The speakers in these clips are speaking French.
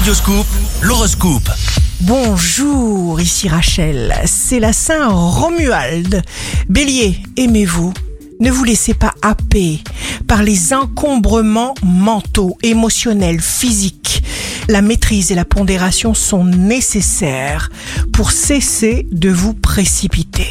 Radioscoop, l'horoscope. Bonjour, ici Rachel, c'est la Saint Romuald. Bélier, aimez-vous. Ne vous laissez pas happer par les encombrements mentaux, émotionnels, physiques. La maîtrise et la pondération sont nécessaires pour cesser de vous précipiter.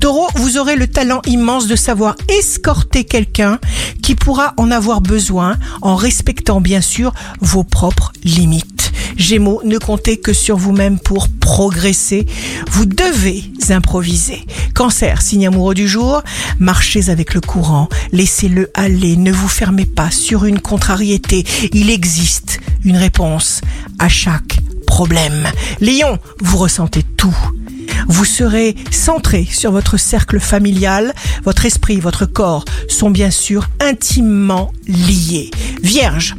Taureau, vous aurez le talent immense de savoir escorter quelqu'un qui pourra en avoir besoin en respectant bien sûr vos propres limites. Gémeaux, ne comptez que sur vous-même pour progresser. Vous devez improviser. Cancer, signe amoureux du jour, marchez avec le courant, laissez-le aller, ne vous fermez pas sur une contrariété. Il existe une réponse à chaque problème. Lion, vous ressentez tout. Vous serez centré sur votre cercle familial, votre esprit, votre corps sont bien sûr intimement liés. Vierge,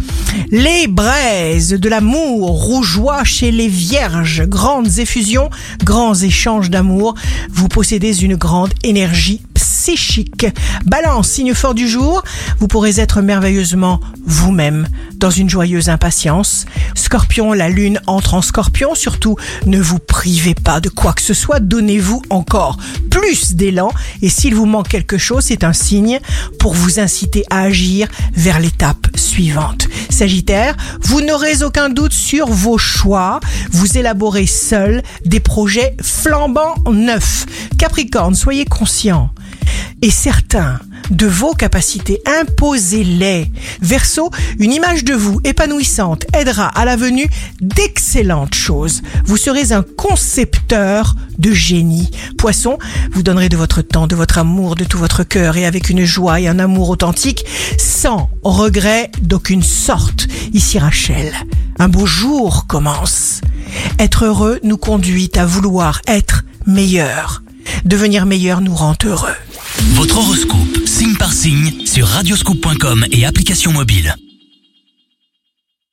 les braises de l'amour rougeoient chez les vierges, grandes effusions, grands échanges d'amour, vous possédez une grande énergie psychique. Balance, signe fort du jour, vous pourrez être merveilleusement vous-même dans une joyeuse impatience. Scorpion, la lune entre en scorpion, surtout ne vous privez pas de quoi que ce soit, donnez-vous encore plus d'élan et s'il vous manque quelque chose, c'est un signe pour vous inciter à agir vers l'étape suivante. Sagittaire, vous n'aurez aucun doute sur vos choix, vous élaborez seul des projets flambants neufs. Capricorne, soyez conscient et certain de vos capacités, imposez-les. Verseau, une image de vous épanouissante aidera à la venue d'excellentes choses. Vous serez un concepteur de génie. Poisson, vous donnerez de votre temps, de votre amour, de tout votre cœur et avec une joie et un amour authentique, sans regret d'aucune sorte. Ici Rachel, un beau jour commence. Être heureux nous conduit à vouloir être meilleur. Devenir meilleur nous rend heureux. Votre horoscope, signe par signe, sur radioscoop.com et application mobile.